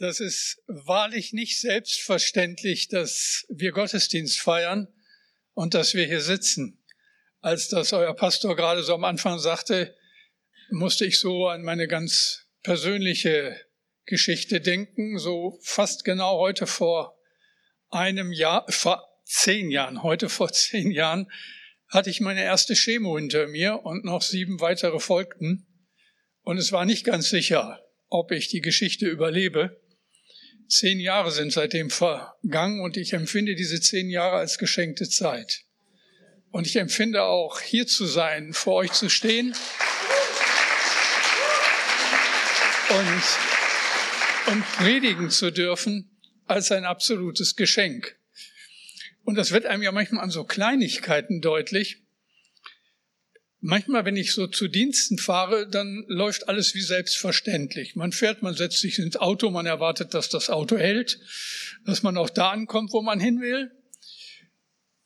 Das ist wahrlich nicht selbstverständlich, dass wir Gottesdienst feiern und dass wir hier sitzen. Als das euer Pastor gerade so am Anfang sagte, musste ich so an meine ganz persönliche Geschichte denken. So fast genau heute vor einem Jahr, vor zehn Jahren, heute vor zehn Jahren, hatte ich meine erste Chemo hinter mir und noch sieben weitere folgten. Und es war nicht ganz sicher, ob ich die Geschichte überlebe. Zehn Jahre sind seitdem vergangen und ich empfinde diese zehn Jahre als geschenkte Zeit. Und ich empfinde auch hier zu sein, vor euch zu stehen und, und predigen zu dürfen als ein absolutes Geschenk. Und das wird einem ja manchmal an so Kleinigkeiten deutlich. Manchmal, wenn ich so zu Diensten fahre, dann läuft alles wie selbstverständlich. Man fährt, man setzt sich ins Auto, man erwartet, dass das Auto hält, dass man auch da ankommt, wo man hin will.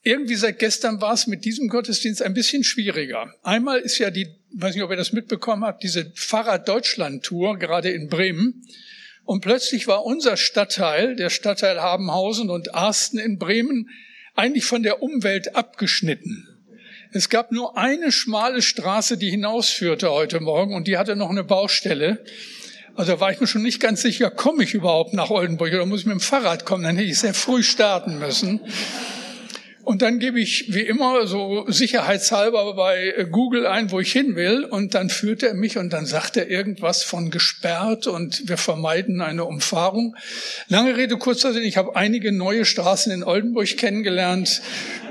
Irgendwie seit gestern war es mit diesem Gottesdienst ein bisschen schwieriger. Einmal ist ja die, weiß nicht, ob ihr das mitbekommen habt, diese Fahrrad-Deutschland-Tour gerade in Bremen. Und plötzlich war unser Stadtteil, der Stadtteil Habenhausen und Arsten in Bremen, eigentlich von der Umwelt abgeschnitten. Es gab nur eine schmale Straße, die hinausführte heute Morgen und die hatte noch eine Baustelle. Also war ich mir schon nicht ganz sicher, komme ich überhaupt nach Oldenburg oder muss ich mit dem Fahrrad kommen? Dann hätte ich sehr früh starten müssen. Und dann gebe ich wie immer so sicherheitshalber bei Google ein, wo ich hin will. Und dann führt er mich und dann sagt er irgendwas von gesperrt und wir vermeiden eine Umfahrung. Lange Rede, kurzer Sinn. Ich habe einige neue Straßen in Oldenburg kennengelernt,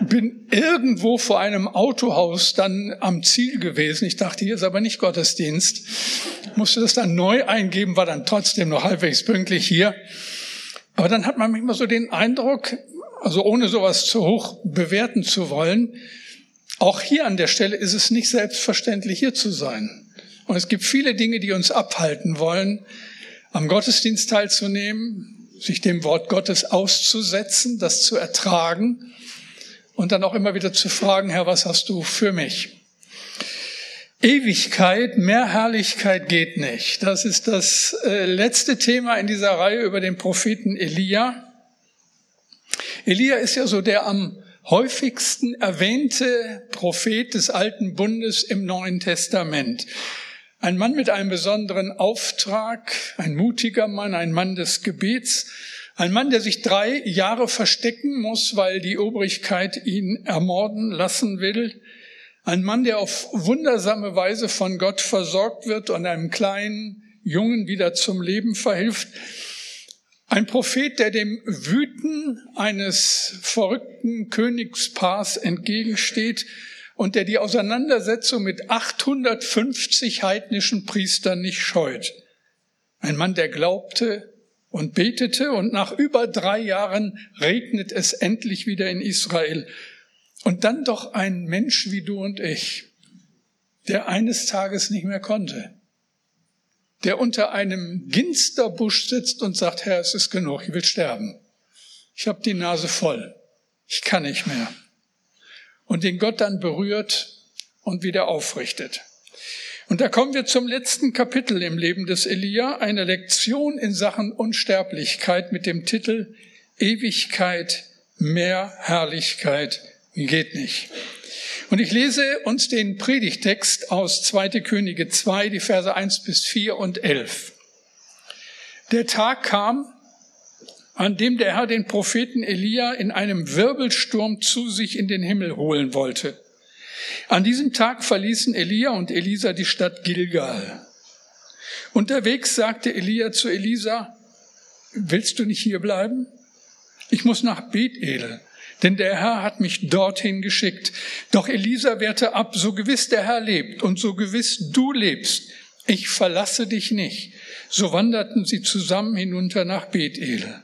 bin irgendwo vor einem Autohaus dann am Ziel gewesen. Ich dachte, hier ist aber nicht Gottesdienst. Musste das dann neu eingeben, war dann trotzdem noch halbwegs pünktlich hier. Aber dann hat man manchmal so den Eindruck, also ohne sowas zu hoch bewerten zu wollen, auch hier an der Stelle ist es nicht selbstverständlich, hier zu sein. Und es gibt viele Dinge, die uns abhalten wollen, am Gottesdienst teilzunehmen, sich dem Wort Gottes auszusetzen, das zu ertragen und dann auch immer wieder zu fragen, Herr, was hast du für mich? Ewigkeit, mehr Herrlichkeit geht nicht. Das ist das äh, letzte Thema in dieser Reihe über den Propheten Elia. Elia ist ja so der am häufigsten erwähnte Prophet des alten Bundes im Neuen Testament. Ein Mann mit einem besonderen Auftrag, ein mutiger Mann, ein Mann des Gebets, ein Mann, der sich drei Jahre verstecken muss, weil die Obrigkeit ihn ermorden lassen will. Ein Mann, der auf wundersame Weise von Gott versorgt wird und einem kleinen Jungen wieder zum Leben verhilft. Ein Prophet, der dem Wüten eines verrückten Königspaars entgegensteht und der die Auseinandersetzung mit 850 heidnischen Priestern nicht scheut. Ein Mann, der glaubte und betete und nach über drei Jahren regnet es endlich wieder in Israel. Und dann doch ein Mensch wie du und ich, der eines Tages nicht mehr konnte der unter einem Ginsterbusch sitzt und sagt, Herr, es ist genug, ich will sterben. Ich habe die Nase voll. Ich kann nicht mehr. Und den Gott dann berührt und wieder aufrichtet. Und da kommen wir zum letzten Kapitel im Leben des Elia, eine Lektion in Sachen Unsterblichkeit mit dem Titel Ewigkeit, mehr Herrlichkeit geht nicht. Und ich lese uns den Predigtext aus 2. Könige 2, die Verse 1 bis 4 und 11. Der Tag kam, an dem der Herr den Propheten Elia in einem Wirbelsturm zu sich in den Himmel holen wollte. An diesem Tag verließen Elia und Elisa die Stadt Gilgal. Unterwegs sagte Elia zu Elisa, willst du nicht hier bleiben? Ich muss nach Bethel denn der Herr hat mich dorthin geschickt. Doch Elisa wehrte ab, so gewiss der Herr lebt und so gewiss du lebst, ich verlasse dich nicht. So wanderten sie zusammen hinunter nach Bethel.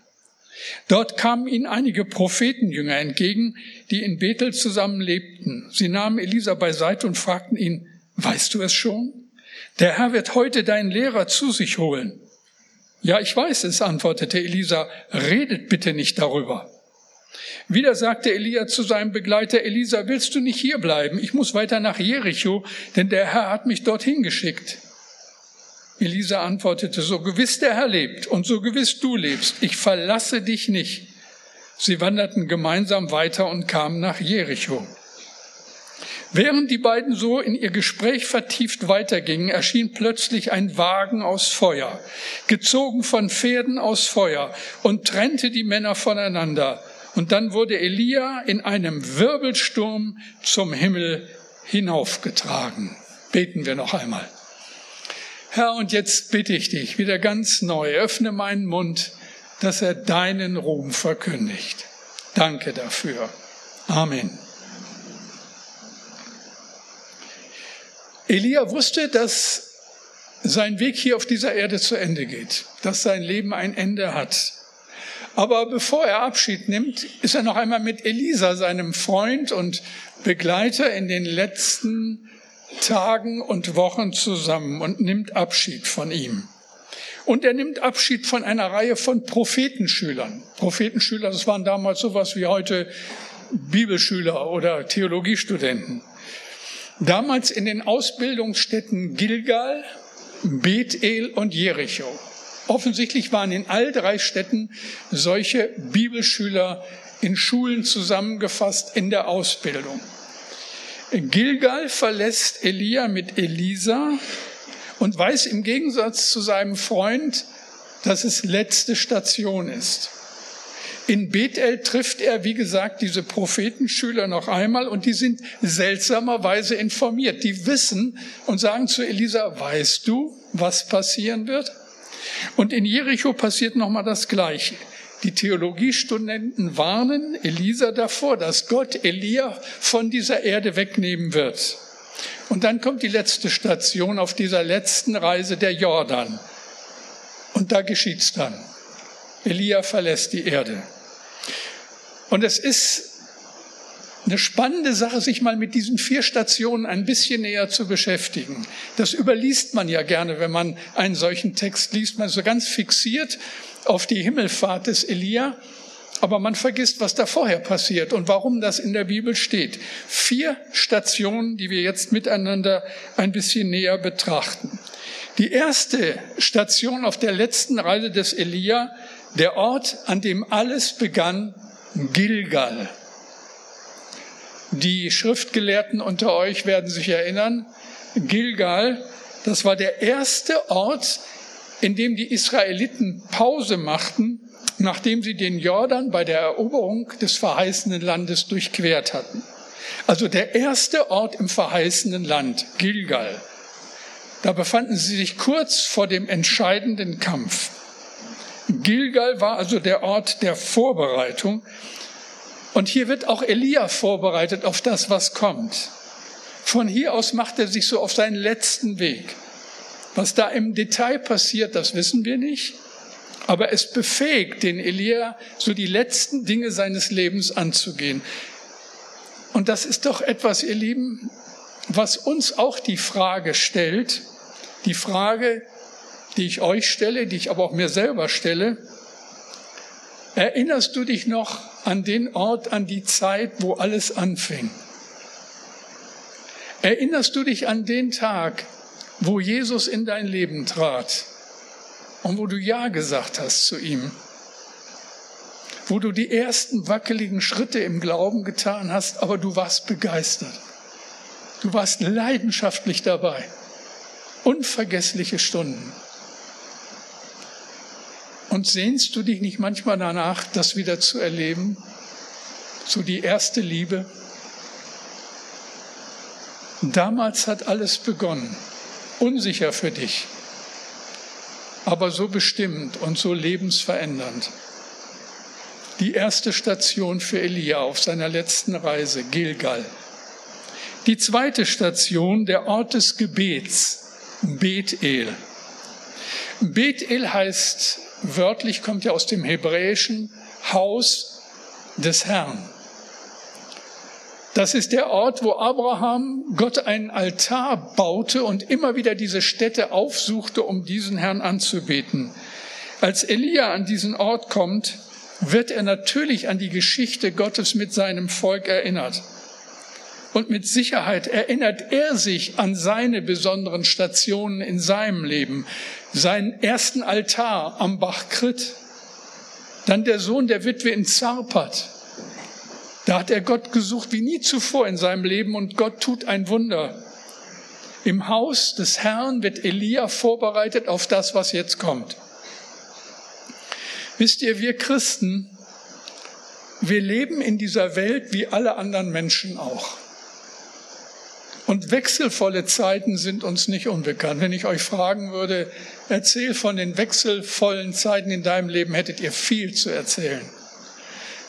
Dort kamen ihnen einige Prophetenjünger entgegen, die in Bethel zusammen lebten. Sie nahmen Elisa beiseite und fragten ihn, weißt du es schon? Der Herr wird heute deinen Lehrer zu sich holen. Ja, ich weiß es, antwortete Elisa, redet bitte nicht darüber. Wieder sagte Elia zu seinem Begleiter Elisa, willst du nicht hier bleiben? Ich muss weiter nach Jericho, denn der Herr hat mich dorthin geschickt. Elisa antwortete, so gewiss der Herr lebt und so gewiss du lebst, ich verlasse dich nicht. Sie wanderten gemeinsam weiter und kamen nach Jericho. Während die beiden so in ihr Gespräch vertieft weitergingen, erschien plötzlich ein Wagen aus Feuer, gezogen von Pferden aus Feuer, und trennte die Männer voneinander. Und dann wurde Elia in einem Wirbelsturm zum Himmel hinaufgetragen. Beten wir noch einmal. Herr, und jetzt bitte ich dich wieder ganz neu, öffne meinen Mund, dass er deinen Ruhm verkündigt. Danke dafür. Amen. Elia wusste, dass sein Weg hier auf dieser Erde zu Ende geht, dass sein Leben ein Ende hat. Aber bevor er Abschied nimmt, ist er noch einmal mit Elisa, seinem Freund und Begleiter, in den letzten Tagen und Wochen zusammen und nimmt Abschied von ihm. Und er nimmt Abschied von einer Reihe von Prophetenschülern. Prophetenschüler, das waren damals sowas wie heute Bibelschüler oder Theologiestudenten. Damals in den Ausbildungsstätten Gilgal, Bethel und Jericho. Offensichtlich waren in all drei Städten solche Bibelschüler in Schulen zusammengefasst in der Ausbildung. Gilgal verlässt Elia mit Elisa und weiß im Gegensatz zu seinem Freund, dass es letzte Station ist. In Bethel trifft er, wie gesagt, diese Prophetenschüler noch einmal und die sind seltsamerweise informiert. Die wissen und sagen zu Elisa, weißt du, was passieren wird? Und in Jericho passiert nochmal das Gleiche. Die Theologiestudenten warnen Elisa davor, dass Gott Elia von dieser Erde wegnehmen wird. Und dann kommt die letzte Station auf dieser letzten Reise, der Jordan. Und da geschieht's dann. Elia verlässt die Erde. Und es ist eine spannende Sache, sich mal mit diesen vier Stationen ein bisschen näher zu beschäftigen. Das überliest man ja gerne, wenn man einen solchen Text liest. Man ist so ganz fixiert auf die Himmelfahrt des Elia, aber man vergisst, was da vorher passiert und warum das in der Bibel steht. Vier Stationen, die wir jetzt miteinander ein bisschen näher betrachten. Die erste Station auf der letzten Reise des Elia, der Ort, an dem alles begann, Gilgal. Die Schriftgelehrten unter euch werden sich erinnern, Gilgal, das war der erste Ort, in dem die Israeliten Pause machten, nachdem sie den Jordan bei der Eroberung des verheißenen Landes durchquert hatten. Also der erste Ort im verheißenen Land, Gilgal. Da befanden sie sich kurz vor dem entscheidenden Kampf. Gilgal war also der Ort der Vorbereitung. Und hier wird auch Elia vorbereitet auf das, was kommt. Von hier aus macht er sich so auf seinen letzten Weg. Was da im Detail passiert, das wissen wir nicht. Aber es befähigt den Elia, so die letzten Dinge seines Lebens anzugehen. Und das ist doch etwas, ihr Lieben, was uns auch die Frage stellt, die Frage, die ich euch stelle, die ich aber auch mir selber stelle. Erinnerst du dich noch an den Ort, an die Zeit, wo alles anfing? Erinnerst du dich an den Tag, wo Jesus in dein Leben trat und wo du Ja gesagt hast zu ihm? Wo du die ersten wackeligen Schritte im Glauben getan hast, aber du warst begeistert. Du warst leidenschaftlich dabei. Unvergessliche Stunden. Und sehnst du dich nicht manchmal danach, das wieder zu erleben? So die erste Liebe? Damals hat alles begonnen, unsicher für dich, aber so bestimmt und so lebensverändernd. Die erste Station für Elia auf seiner letzten Reise, Gilgal. Die zweite Station, der Ort des Gebets, Bethel. Bethel heißt wörtlich kommt ja aus dem hebräischen Haus des Herrn. Das ist der Ort, wo Abraham Gott einen Altar baute und immer wieder diese Stätte aufsuchte, um diesen Herrn anzubeten. Als Elia an diesen Ort kommt, wird er natürlich an die Geschichte Gottes mit seinem Volk erinnert. Und mit Sicherheit erinnert er sich an seine besonderen Stationen in seinem Leben. Seinen ersten Altar am Bach Krit. Dann der Sohn der Witwe in Zarpat. Da hat er Gott gesucht wie nie zuvor in seinem Leben und Gott tut ein Wunder. Im Haus des Herrn wird Elia vorbereitet auf das, was jetzt kommt. Wisst ihr, wir Christen, wir leben in dieser Welt wie alle anderen Menschen auch. Und wechselvolle Zeiten sind uns nicht unbekannt. Wenn ich euch fragen würde, erzähl von den wechselvollen Zeiten in deinem Leben, hättet ihr viel zu erzählen.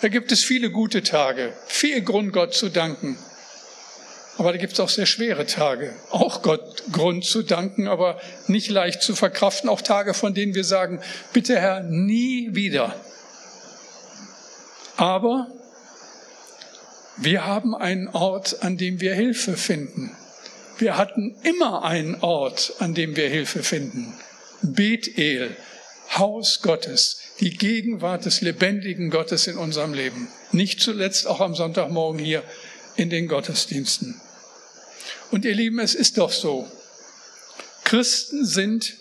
Da gibt es viele gute Tage, viel Grund, Gott zu danken. Aber da gibt es auch sehr schwere Tage, auch Gott Grund zu danken, aber nicht leicht zu verkraften. Auch Tage, von denen wir sagen, bitte Herr, nie wieder. Aber wir haben einen Ort, an dem wir Hilfe finden. Wir hatten immer einen Ort, an dem wir Hilfe finden. Bethel, Haus Gottes, die Gegenwart des lebendigen Gottes in unserem Leben. Nicht zuletzt auch am Sonntagmorgen hier in den Gottesdiensten. Und ihr Lieben, es ist doch so. Christen sind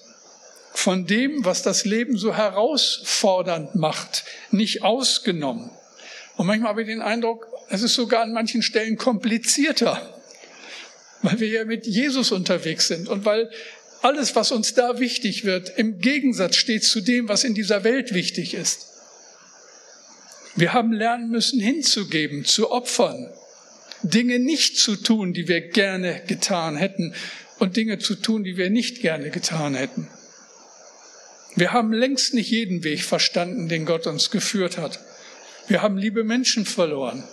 von dem, was das Leben so herausfordernd macht, nicht ausgenommen. Und manchmal habe ich den Eindruck, es ist sogar an manchen Stellen komplizierter, weil wir ja mit Jesus unterwegs sind und weil alles, was uns da wichtig wird, im Gegensatz steht zu dem, was in dieser Welt wichtig ist. Wir haben lernen müssen, hinzugeben, zu opfern, Dinge nicht zu tun, die wir gerne getan hätten und Dinge zu tun, die wir nicht gerne getan hätten. Wir haben längst nicht jeden Weg verstanden, den Gott uns geführt hat. Wir haben liebe Menschen verloren.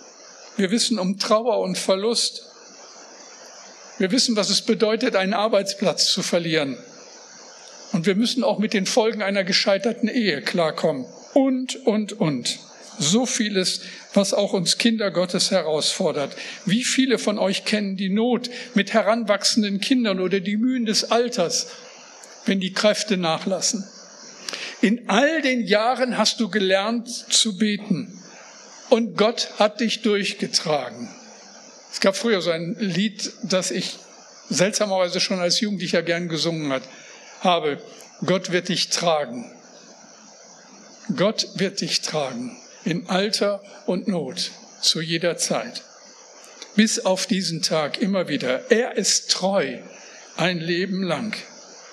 Wir wissen um Trauer und Verlust. Wir wissen, was es bedeutet, einen Arbeitsplatz zu verlieren. Und wir müssen auch mit den Folgen einer gescheiterten Ehe klarkommen. Und, und, und. So vieles, was auch uns Kinder Gottes herausfordert. Wie viele von euch kennen die Not mit heranwachsenden Kindern oder die Mühen des Alters, wenn die Kräfte nachlassen? In all den Jahren hast du gelernt zu beten und Gott hat dich durchgetragen. Es gab früher so ein Lied, das ich seltsamerweise schon als Jugendlicher gern gesungen habe. Gott wird dich tragen. Gott wird dich tragen in Alter und Not, zu jeder Zeit. Bis auf diesen Tag immer wieder. Er ist treu ein Leben lang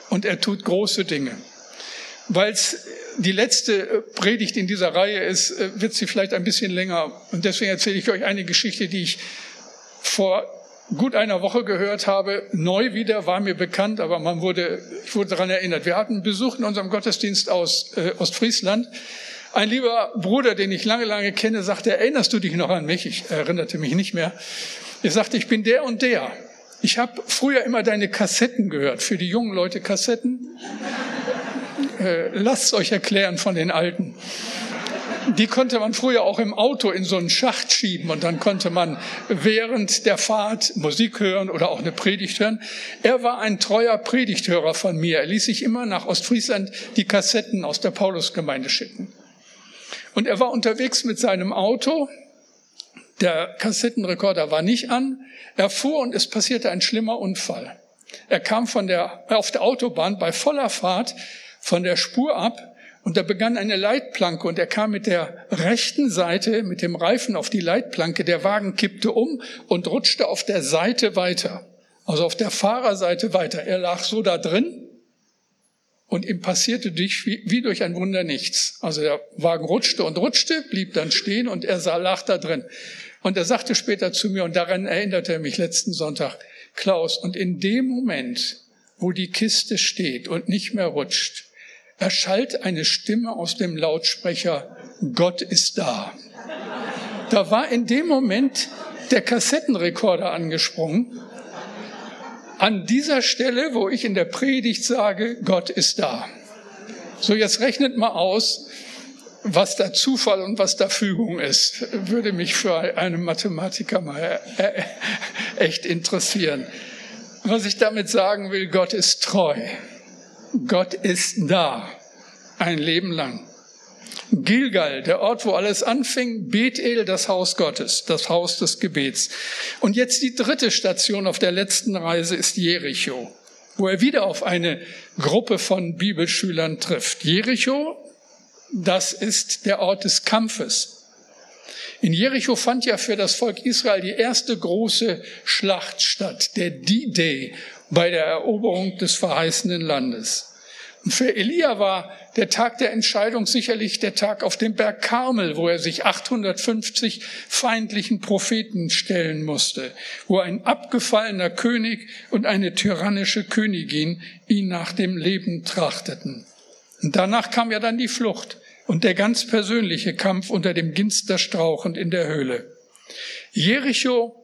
und er tut große Dinge. Weil es die letzte Predigt in dieser Reihe ist, äh, wird sie vielleicht ein bisschen länger. Und deswegen erzähle ich euch eine Geschichte, die ich vor gut einer Woche gehört habe. Neu wieder, war mir bekannt, aber man wurde, ich wurde daran erinnert. Wir hatten Besuch in unserem Gottesdienst aus äh, Ostfriesland ein lieber Bruder, den ich lange, lange kenne, sagte, erinnerst du dich noch an mich? Ich erinnerte mich nicht mehr. Er sagte, ich bin der und der. Ich habe früher immer deine Kassetten gehört. Für die jungen Leute Kassetten. Äh, lasst euch erklären von den Alten. Die konnte man früher auch im Auto in so einen Schacht schieben und dann konnte man während der Fahrt Musik hören oder auch eine Predigt hören. Er war ein treuer Predigthörer von mir. Er ließ sich immer nach Ostfriesland die Kassetten aus der Paulusgemeinde schicken. Und er war unterwegs mit seinem Auto. Der Kassettenrekorder war nicht an. Er fuhr und es passierte ein schlimmer Unfall. Er kam von der, auf der Autobahn bei voller Fahrt von der Spur ab und da begann eine Leitplanke und er kam mit der rechten Seite, mit dem Reifen auf die Leitplanke. Der Wagen kippte um und rutschte auf der Seite weiter. Also auf der Fahrerseite weiter. Er lag so da drin und ihm passierte durch, wie, durch ein Wunder nichts. Also der Wagen rutschte und rutschte, blieb dann stehen und er sah, lag da drin. Und er sagte später zu mir, und daran erinnerte er mich letzten Sonntag, Klaus, und in dem Moment, wo die Kiste steht und nicht mehr rutscht, erschallt eine Stimme aus dem Lautsprecher, Gott ist da. Da war in dem Moment der Kassettenrekorder angesprungen an dieser Stelle, wo ich in der Predigt sage, Gott ist da. So, jetzt rechnet mal aus, was da Zufall und was da Fügung ist. Würde mich für einen Mathematiker mal äh, echt interessieren. Was ich damit sagen will, Gott ist treu. Gott ist da. Ein Leben lang. Gilgal, der Ort, wo alles anfing, Bethel, das Haus Gottes, das Haus des Gebets. Und jetzt die dritte Station auf der letzten Reise ist Jericho, wo er wieder auf eine Gruppe von Bibelschülern trifft. Jericho, das ist der Ort des Kampfes. In Jericho fand ja für das Volk Israel die erste große Schlacht statt, der D-Day bei der Eroberung des verheißenen Landes. Und für Elia war der Tag der Entscheidung sicherlich der Tag auf dem Berg Karmel, wo er sich 850 feindlichen Propheten stellen musste, wo ein abgefallener König und eine tyrannische Königin ihn nach dem Leben trachteten. Und danach kam ja dann die Flucht und der ganz persönliche Kampf unter dem Ginsterstrauch und in der Höhle. Jericho,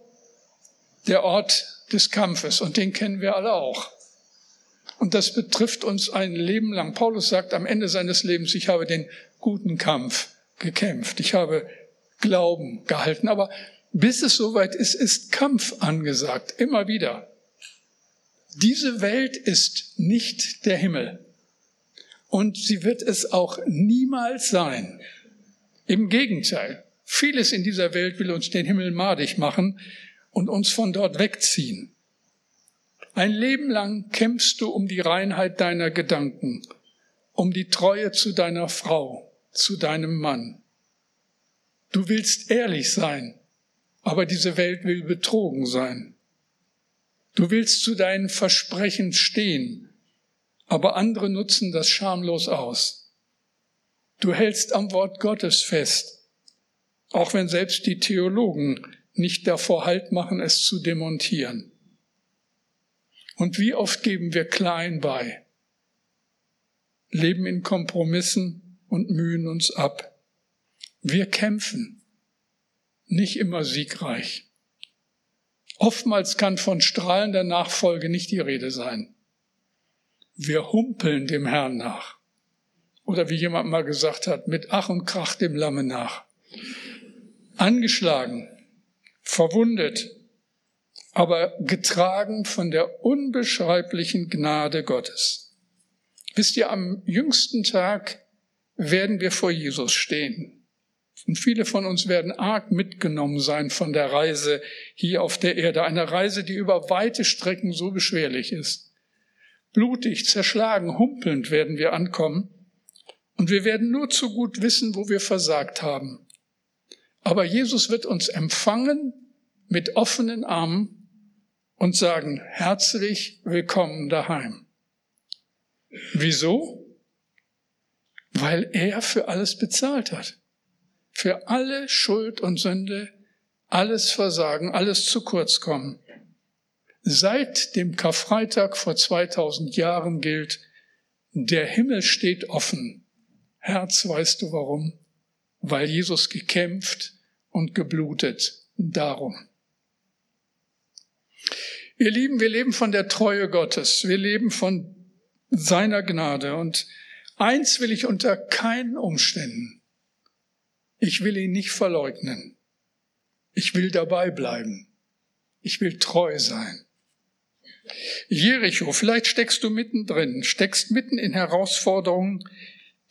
der Ort des Kampfes, und den kennen wir alle auch. Und das betrifft uns ein Leben lang. Paulus sagt am Ende seines Lebens, ich habe den guten Kampf gekämpft, ich habe Glauben gehalten, aber bis es soweit ist, ist Kampf angesagt, immer wieder. Diese Welt ist nicht der Himmel. Und sie wird es auch niemals sein. Im Gegenteil, vieles in dieser Welt will uns den Himmel madig machen und uns von dort wegziehen. Ein Leben lang kämpfst du um die Reinheit deiner Gedanken, um die Treue zu deiner Frau, zu deinem Mann. Du willst ehrlich sein, aber diese Welt will betrogen sein. Du willst zu deinen Versprechen stehen, aber andere nutzen das schamlos aus. Du hältst am Wort Gottes fest, auch wenn selbst die Theologen nicht davor Halt machen, es zu demontieren. Und wie oft geben wir klein bei, leben in Kompromissen und mühen uns ab. Wir kämpfen, nicht immer siegreich. Oftmals kann von strahlender Nachfolge nicht die Rede sein. Wir humpeln dem Herrn nach. Oder wie jemand mal gesagt hat, mit Ach und Krach dem Lamme nach. Angeschlagen, verwundet, aber getragen von der unbeschreiblichen Gnade Gottes. Wisst ihr, am jüngsten Tag werden wir vor Jesus stehen. Und viele von uns werden arg mitgenommen sein von der Reise hier auf der Erde. Eine Reise, die über weite Strecken so beschwerlich ist. Blutig, zerschlagen, humpelnd werden wir ankommen und wir werden nur zu gut wissen, wo wir versagt haben. Aber Jesus wird uns empfangen mit offenen Armen und sagen, herzlich willkommen daheim. Wieso? Weil er für alles bezahlt hat. Für alle Schuld und Sünde, alles Versagen, alles zu kurz kommen. Seit dem Karfreitag vor 2000 Jahren gilt, der Himmel steht offen. Herz, weißt du warum? Weil Jesus gekämpft und geblutet. Darum. Ihr Lieben, wir leben von der Treue Gottes. Wir leben von seiner Gnade. Und eins will ich unter keinen Umständen. Ich will ihn nicht verleugnen. Ich will dabei bleiben. Ich will treu sein. Jericho, vielleicht steckst du mittendrin, steckst mitten in Herausforderungen,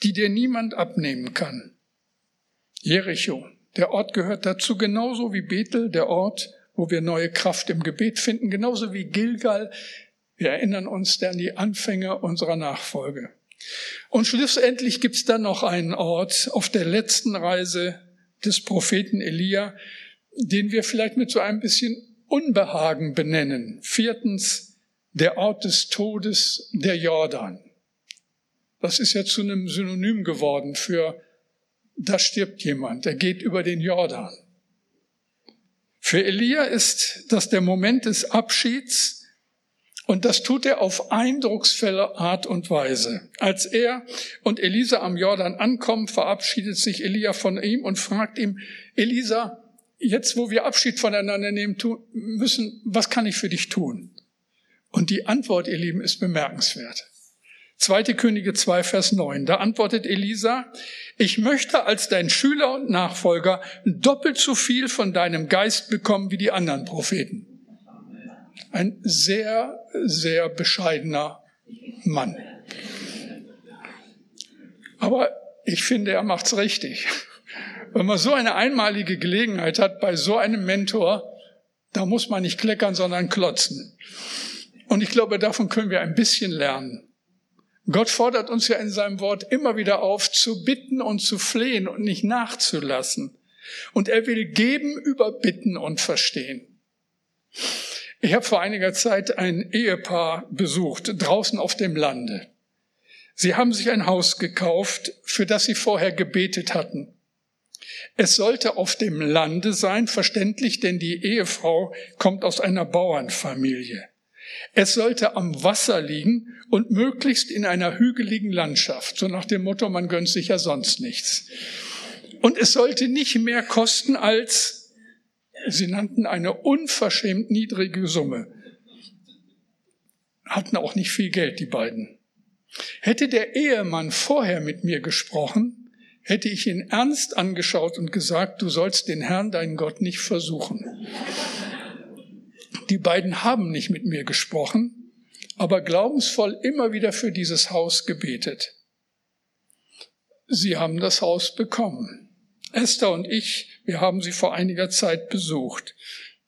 die dir niemand abnehmen kann. Jericho, der Ort gehört dazu genauso wie Bethel, der Ort, wo wir neue Kraft im Gebet finden, genauso wie Gilgal. Wir erinnern uns an die Anfänge unserer Nachfolge. Und schlussendlich gibt's dann noch einen Ort auf der letzten Reise des Propheten Elia, den wir vielleicht mit so ein bisschen Unbehagen benennen. Viertens, der Ort des Todes, der Jordan. Das ist ja zu einem Synonym geworden für, da stirbt jemand, er geht über den Jordan. Für Elia ist das der Moment des Abschieds und das tut er auf eindrucksvolle Art und Weise. Als er und Elisa am Jordan ankommen, verabschiedet sich Elia von ihm und fragt ihm, Elisa, jetzt wo wir Abschied voneinander nehmen müssen, was kann ich für dich tun? Und die Antwort, ihr Lieben, ist bemerkenswert. Zweite Könige 2, Vers 9. Da antwortet Elisa, ich möchte als dein Schüler und Nachfolger doppelt so viel von deinem Geist bekommen wie die anderen Propheten. Ein sehr, sehr bescheidener Mann. Aber ich finde, er macht's richtig. Wenn man so eine einmalige Gelegenheit hat bei so einem Mentor, da muss man nicht kleckern, sondern klotzen. Und ich glaube, davon können wir ein bisschen lernen. Gott fordert uns ja in seinem Wort immer wieder auf, zu bitten und zu flehen und nicht nachzulassen. Und er will geben über Bitten und Verstehen. Ich habe vor einiger Zeit ein Ehepaar besucht, draußen auf dem Lande. Sie haben sich ein Haus gekauft, für das sie vorher gebetet hatten. Es sollte auf dem Lande sein, verständlich, denn die Ehefrau kommt aus einer Bauernfamilie. Es sollte am Wasser liegen und möglichst in einer hügeligen Landschaft, so nach dem Motto, man gönnt sich ja sonst nichts. Und es sollte nicht mehr kosten als, sie nannten eine unverschämt niedrige Summe. Hatten auch nicht viel Geld, die beiden. Hätte der Ehemann vorher mit mir gesprochen, hätte ich ihn ernst angeschaut und gesagt, du sollst den Herrn, deinen Gott, nicht versuchen. Die beiden haben nicht mit mir gesprochen, aber glaubensvoll immer wieder für dieses Haus gebetet. Sie haben das Haus bekommen. Esther und ich, wir haben sie vor einiger Zeit besucht,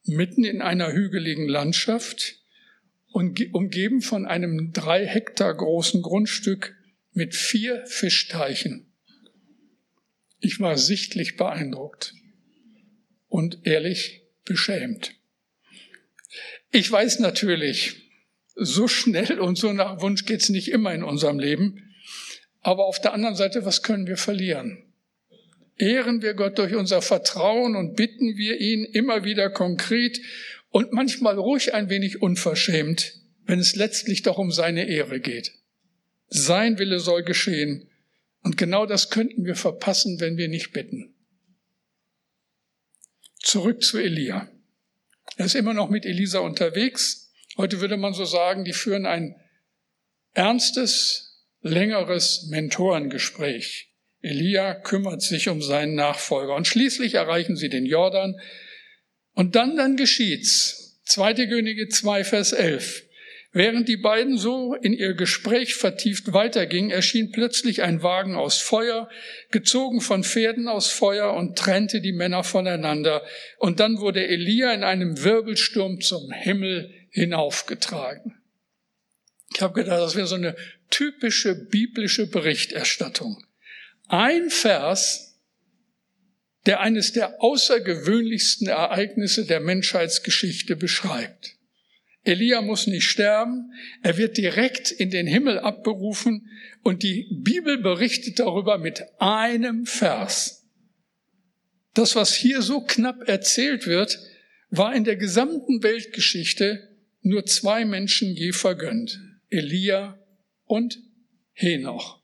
mitten in einer hügeligen Landschaft und umgeben von einem drei Hektar großen Grundstück mit vier Fischteichen. Ich war sichtlich beeindruckt und ehrlich beschämt. Ich weiß natürlich, so schnell und so nach Wunsch geht's nicht immer in unserem Leben. Aber auf der anderen Seite, was können wir verlieren? Ehren wir Gott durch unser Vertrauen und bitten wir ihn immer wieder konkret und manchmal ruhig ein wenig unverschämt, wenn es letztlich doch um seine Ehre geht. Sein Wille soll geschehen. Und genau das könnten wir verpassen, wenn wir nicht bitten. Zurück zu Elia. Er ist immer noch mit Elisa unterwegs. Heute würde man so sagen, die führen ein ernstes, längeres Mentorengespräch. Elia kümmert sich um seinen Nachfolger und schließlich erreichen sie den Jordan und dann, dann geschieht's. Zweite Könige 2, Vers 11. Während die beiden so in ihr Gespräch vertieft weitergingen, erschien plötzlich ein Wagen aus Feuer, gezogen von Pferden aus Feuer und trennte die Männer voneinander. Und dann wurde Elia in einem Wirbelsturm zum Himmel hinaufgetragen. Ich habe gedacht, das wäre so eine typische biblische Berichterstattung. Ein Vers, der eines der außergewöhnlichsten Ereignisse der Menschheitsgeschichte beschreibt. Elia muss nicht sterben, er wird direkt in den Himmel abberufen und die Bibel berichtet darüber mit einem Vers. Das, was hier so knapp erzählt wird, war in der gesamten Weltgeschichte nur zwei Menschen je vergönnt. Elia und Henoch.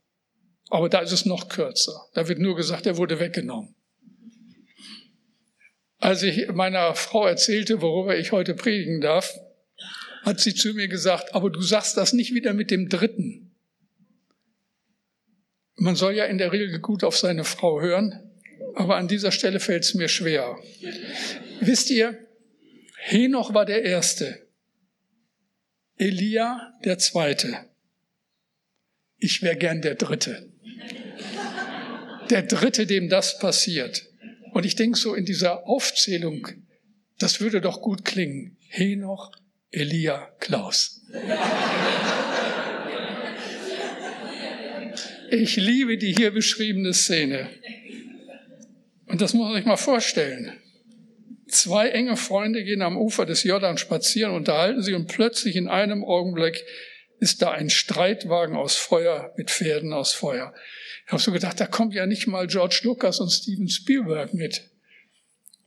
Aber da ist es noch kürzer. Da wird nur gesagt, er wurde weggenommen. Als ich meiner Frau erzählte, worüber ich heute predigen darf, hat sie zu mir gesagt, aber du sagst das nicht wieder mit dem Dritten. Man soll ja in der Regel gut auf seine Frau hören, aber an dieser Stelle fällt es mir schwer. Wisst ihr, Henoch war der Erste, Elia der Zweite. Ich wäre gern der Dritte. Der Dritte, dem das passiert. Und ich denke so in dieser Aufzählung, das würde doch gut klingen. Henoch, Elia Klaus. Ich liebe die hier beschriebene Szene. Und das muss man sich mal vorstellen. Zwei enge Freunde gehen am Ufer des Jordan spazieren, unterhalten sich und plötzlich in einem Augenblick ist da ein Streitwagen aus Feuer mit Pferden aus Feuer. Ich habe so gedacht, da kommt ja nicht mal George Lucas und Steven Spielberg mit.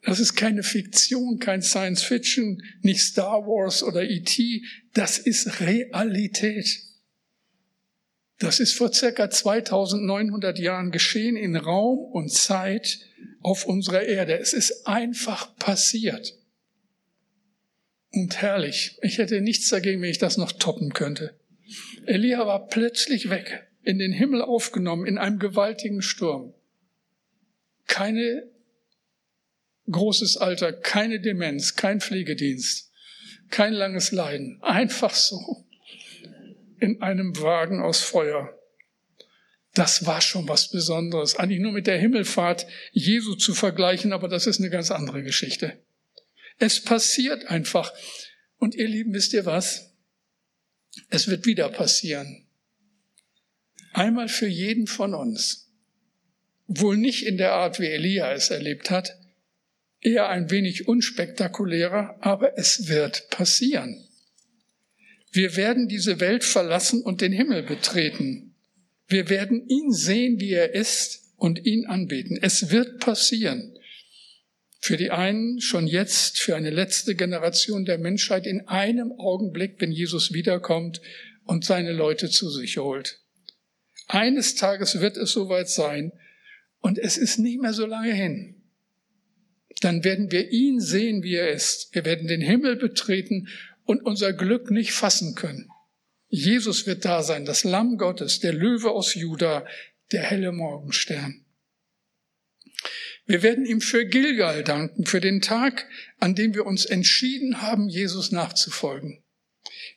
Das ist keine Fiktion, kein Science Fiction, nicht Star Wars oder ET. Das ist Realität. Das ist vor circa 2900 Jahren geschehen in Raum und Zeit auf unserer Erde. Es ist einfach passiert. Und herrlich. Ich hätte nichts dagegen, wenn ich das noch toppen könnte. Elia war plötzlich weg, in den Himmel aufgenommen, in einem gewaltigen Sturm. Keine großes Alter, keine Demenz, kein Pflegedienst, kein langes Leiden, einfach so in einem Wagen aus Feuer. Das war schon was Besonderes. Eigentlich nur mit der Himmelfahrt Jesu zu vergleichen, aber das ist eine ganz andere Geschichte. Es passiert einfach. Und ihr Lieben, wisst ihr was? Es wird wieder passieren. Einmal für jeden von uns. Wohl nicht in der Art, wie Elia es erlebt hat, eher ein wenig unspektakulärer, aber es wird passieren. Wir werden diese Welt verlassen und den Himmel betreten. Wir werden ihn sehen, wie er ist und ihn anbeten. Es wird passieren. Für die einen schon jetzt, für eine letzte Generation der Menschheit in einem Augenblick, wenn Jesus wiederkommt und seine Leute zu sich holt. Eines Tages wird es soweit sein und es ist nicht mehr so lange hin. Dann werden wir ihn sehen, wie er ist. Wir werden den Himmel betreten und unser Glück nicht fassen können. Jesus wird da sein, das Lamm Gottes, der Löwe aus Juda, der helle Morgenstern. Wir werden ihm für Gilgal danken, für den Tag, an dem wir uns entschieden haben, Jesus nachzufolgen.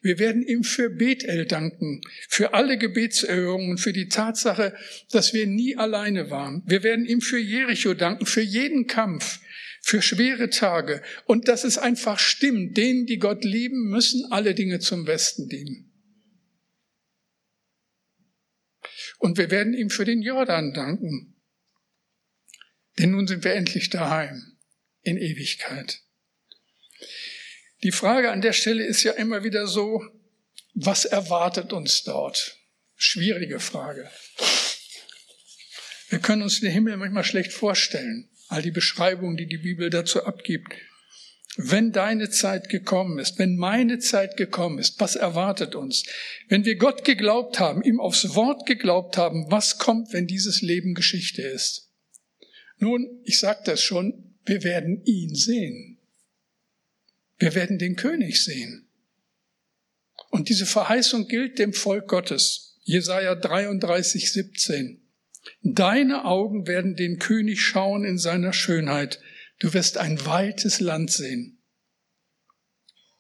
Wir werden ihm für Bethel danken, für alle Gebetserhörungen, für die Tatsache, dass wir nie alleine waren. Wir werden ihm für Jericho danken, für jeden Kampf, für schwere Tage und dass es einfach stimmt, denen, die Gott lieben, müssen alle Dinge zum Besten dienen. Und wir werden ihm für den Jordan danken, denn nun sind wir endlich daheim in Ewigkeit. Die Frage an der Stelle ist ja immer wieder so, was erwartet uns dort? Schwierige Frage. Wir können uns den Himmel manchmal schlecht vorstellen, all die Beschreibungen, die die Bibel dazu abgibt. Wenn deine Zeit gekommen ist, wenn meine Zeit gekommen ist, was erwartet uns? Wenn wir Gott geglaubt haben, ihm aufs Wort geglaubt haben, was kommt, wenn dieses Leben Geschichte ist? Nun, ich sagte es schon, wir werden ihn sehen. Wir werden den König sehen. Und diese Verheißung gilt dem Volk Gottes. Jesaja 33, 17. Deine Augen werden den König schauen in seiner Schönheit. Du wirst ein weites Land sehen.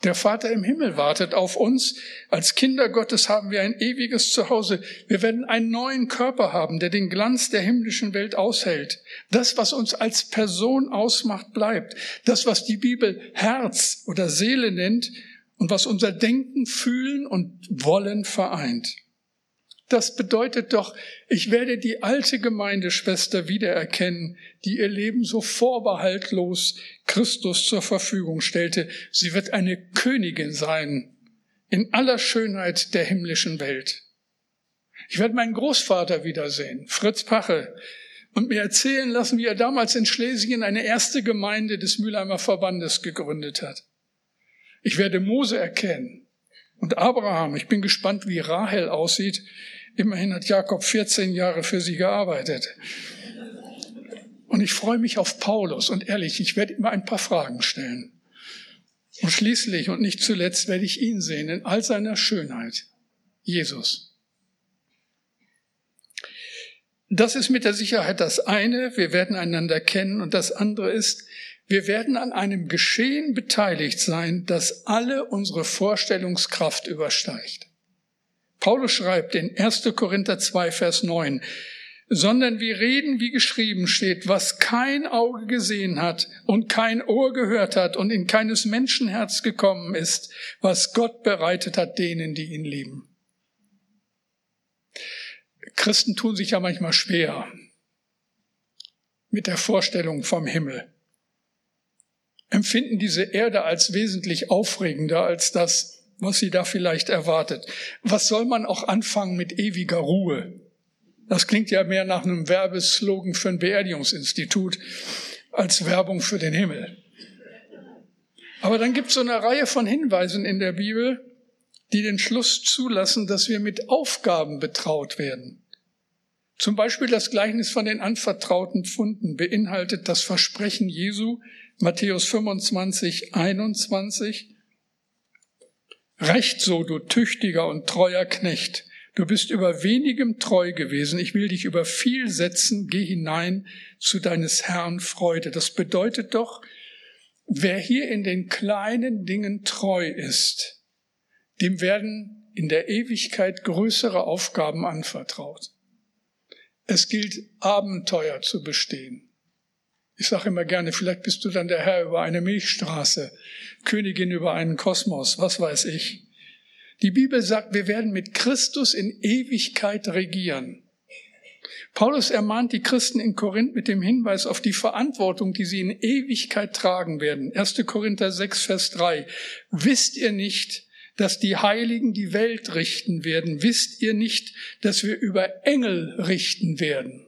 Der Vater im Himmel wartet auf uns. Als Kinder Gottes haben wir ein ewiges Zuhause. Wir werden einen neuen Körper haben, der den Glanz der himmlischen Welt aushält. Das, was uns als Person ausmacht, bleibt. Das, was die Bibel Herz oder Seele nennt und was unser Denken, Fühlen und Wollen vereint. Das bedeutet doch, ich werde die alte Gemeindeschwester wiedererkennen, die ihr Leben so vorbehaltlos Christus zur Verfügung stellte. Sie wird eine Königin sein in aller Schönheit der himmlischen Welt. Ich werde meinen Großvater wiedersehen, Fritz Pache, und mir erzählen lassen, wie er damals in Schlesien eine erste Gemeinde des Mülheimer Verbandes gegründet hat. Ich werde Mose erkennen und Abraham. Ich bin gespannt, wie Rahel aussieht, Immerhin hat Jakob 14 Jahre für sie gearbeitet. Und ich freue mich auf Paulus und ehrlich, ich werde immer ein paar Fragen stellen. Und schließlich und nicht zuletzt werde ich ihn sehen in all seiner Schönheit. Jesus. Das ist mit der Sicherheit das eine, wir werden einander kennen und das andere ist, wir werden an einem Geschehen beteiligt sein, das alle unsere Vorstellungskraft übersteigt. Paulus schreibt in 1. Korinther 2, Vers 9, sondern wir reden, wie geschrieben steht, was kein Auge gesehen hat und kein Ohr gehört hat und in keines Menschenherz gekommen ist, was Gott bereitet hat denen, die ihn lieben. Christen tun sich ja manchmal schwer mit der Vorstellung vom Himmel, empfinden diese Erde als wesentlich aufregender als das, was sie da vielleicht erwartet. Was soll man auch anfangen mit ewiger Ruhe? Das klingt ja mehr nach einem Werbeslogan für ein Beerdigungsinstitut als Werbung für den Himmel. Aber dann gibt es so eine Reihe von Hinweisen in der Bibel, die den Schluss zulassen, dass wir mit Aufgaben betraut werden. Zum Beispiel das Gleichnis von den anvertrauten Pfunden beinhaltet das Versprechen Jesu, Matthäus 25, 21, Recht so, du tüchtiger und treuer Knecht. Du bist über wenigem treu gewesen. Ich will dich über viel setzen. Geh hinein zu deines Herrn Freude. Das bedeutet doch, wer hier in den kleinen Dingen treu ist, dem werden in der Ewigkeit größere Aufgaben anvertraut. Es gilt, Abenteuer zu bestehen. Ich sage immer gerne, vielleicht bist du dann der Herr über eine Milchstraße, Königin über einen Kosmos, was weiß ich. Die Bibel sagt, wir werden mit Christus in Ewigkeit regieren. Paulus ermahnt die Christen in Korinth mit dem Hinweis auf die Verantwortung, die sie in Ewigkeit tragen werden. 1. Korinther 6, Vers 3. Wisst ihr nicht, dass die Heiligen die Welt richten werden? Wisst ihr nicht, dass wir über Engel richten werden?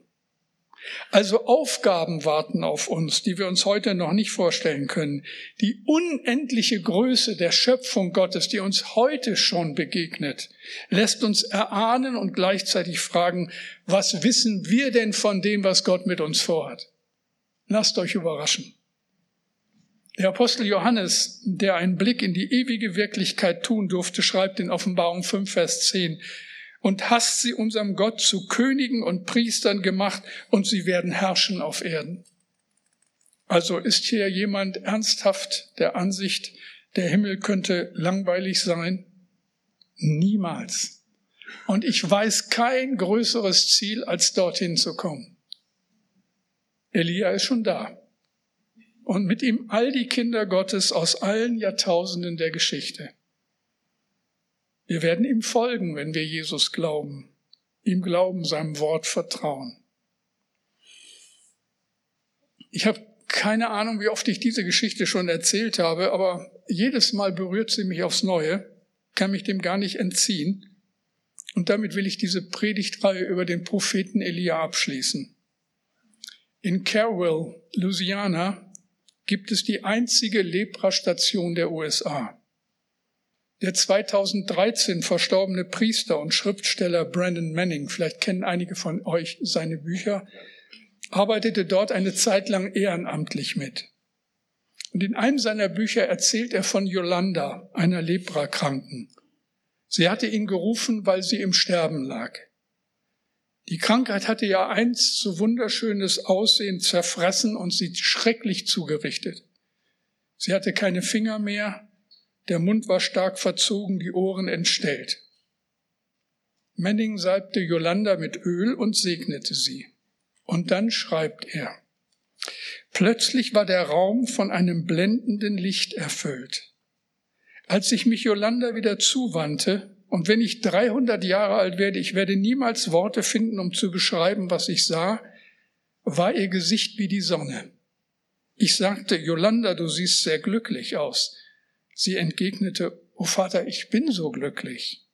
Also Aufgaben warten auf uns, die wir uns heute noch nicht vorstellen können. Die unendliche Größe der Schöpfung Gottes, die uns heute schon begegnet, lässt uns erahnen und gleichzeitig fragen, was wissen wir denn von dem, was Gott mit uns vorhat? Lasst euch überraschen. Der Apostel Johannes, der einen Blick in die ewige Wirklichkeit tun durfte, schreibt in Offenbarung 5, Vers 10, und hast sie unserem Gott zu Königen und Priestern gemacht und sie werden herrschen auf Erden. Also ist hier jemand ernsthaft der Ansicht, der Himmel könnte langweilig sein? Niemals. Und ich weiß kein größeres Ziel, als dorthin zu kommen. Elia ist schon da. Und mit ihm all die Kinder Gottes aus allen Jahrtausenden der Geschichte. Wir werden ihm folgen, wenn wir Jesus glauben, ihm glauben, seinem Wort vertrauen. Ich habe keine Ahnung, wie oft ich diese Geschichte schon erzählt habe, aber jedes Mal berührt sie mich aufs Neue, kann mich dem gar nicht entziehen. Und damit will ich diese Predigtreihe über den Propheten Elia abschließen. In Carroll, Louisiana, gibt es die einzige Lepra-Station der USA. Der 2013 verstorbene Priester und Schriftsteller Brandon Manning, vielleicht kennen einige von euch seine Bücher, arbeitete dort eine Zeit lang ehrenamtlich mit. Und in einem seiner Bücher erzählt er von Yolanda, einer Leprakranken. Sie hatte ihn gerufen, weil sie im Sterben lag. Die Krankheit hatte ja einst so wunderschönes Aussehen zerfressen und sie schrecklich zugerichtet. Sie hatte keine Finger mehr, der Mund war stark verzogen, die Ohren entstellt. Manning salbte Yolanda mit Öl und segnete sie. Und dann schreibt er, Plötzlich war der Raum von einem blendenden Licht erfüllt. Als ich mich Yolanda wieder zuwandte, und wenn ich 300 Jahre alt werde, ich werde niemals Worte finden, um zu beschreiben, was ich sah, war ihr Gesicht wie die Sonne. Ich sagte, Yolanda, du siehst sehr glücklich aus. Sie entgegnete, O Vater, ich bin so glücklich.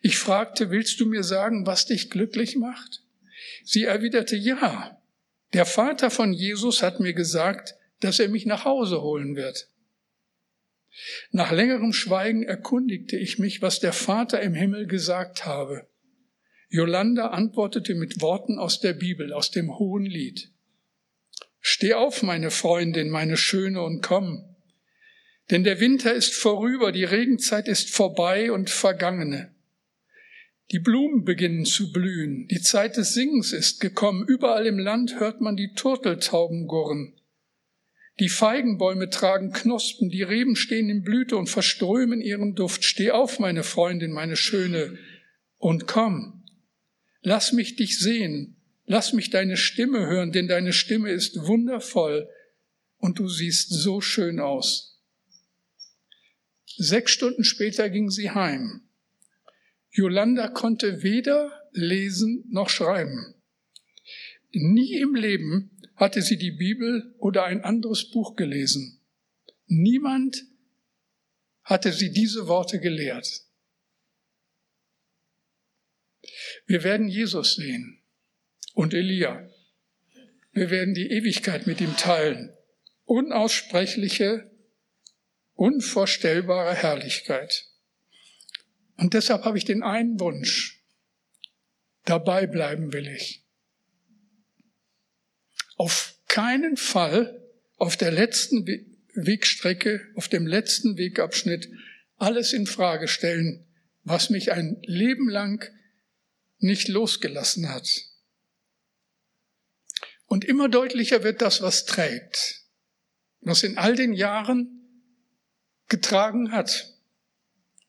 Ich fragte, willst du mir sagen, was dich glücklich macht? Sie erwiderte, ja. Der Vater von Jesus hat mir gesagt, dass er mich nach Hause holen wird. Nach längerem Schweigen erkundigte ich mich, was der Vater im Himmel gesagt habe. Jolanda antwortete mit Worten aus der Bibel, aus dem Hohen Lied. Steh auf, meine Freundin, meine Schöne, und komm. Denn der Winter ist vorüber, die Regenzeit ist vorbei und vergangene. Die Blumen beginnen zu blühen, die Zeit des Singens ist gekommen, überall im Land hört man die Turteltauben gurren. Die Feigenbäume tragen Knospen, die Reben stehen in Blüte und verströmen ihren Duft. Steh auf, meine Freundin, meine Schöne, und komm. Lass mich dich sehen, lass mich deine Stimme hören, denn deine Stimme ist wundervoll und du siehst so schön aus. Sechs Stunden später ging sie heim. Yolanda konnte weder lesen noch schreiben. Nie im Leben hatte sie die Bibel oder ein anderes Buch gelesen. Niemand hatte sie diese Worte gelehrt. Wir werden Jesus sehen und Elia. Wir werden die Ewigkeit mit ihm teilen. Unaussprechliche unvorstellbare Herrlichkeit. Und deshalb habe ich den einen Wunsch. Dabei bleiben will ich. Auf keinen Fall auf der letzten Wegstrecke, auf dem letzten Wegabschnitt alles in Frage stellen, was mich ein Leben lang nicht losgelassen hat. Und immer deutlicher wird das, was trägt. Was in all den Jahren getragen hat.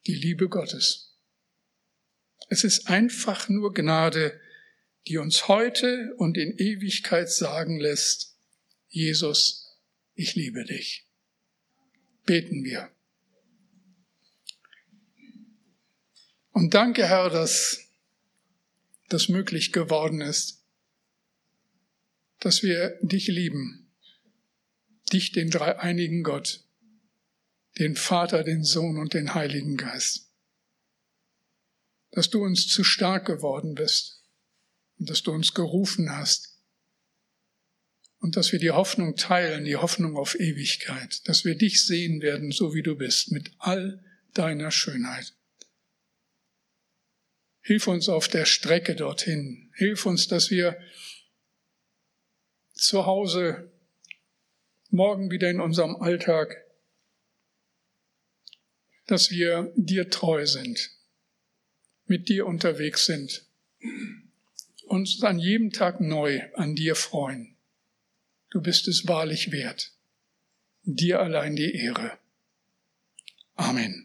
Die Liebe Gottes. Es ist einfach nur Gnade, die uns heute und in Ewigkeit sagen lässt, Jesus, ich liebe dich. Beten wir. Und danke, Herr, dass das möglich geworden ist, dass wir dich lieben, dich, den dreieinigen Gott, den Vater, den Sohn und den Heiligen Geist, dass du uns zu stark geworden bist und dass du uns gerufen hast und dass wir die Hoffnung teilen, die Hoffnung auf Ewigkeit, dass wir dich sehen werden, so wie du bist, mit all deiner Schönheit. Hilf uns auf der Strecke dorthin. Hilf uns, dass wir zu Hause morgen wieder in unserem Alltag, dass wir dir treu sind, mit dir unterwegs sind, uns an jedem Tag neu an dir freuen. Du bist es wahrlich wert. Dir allein die Ehre. Amen.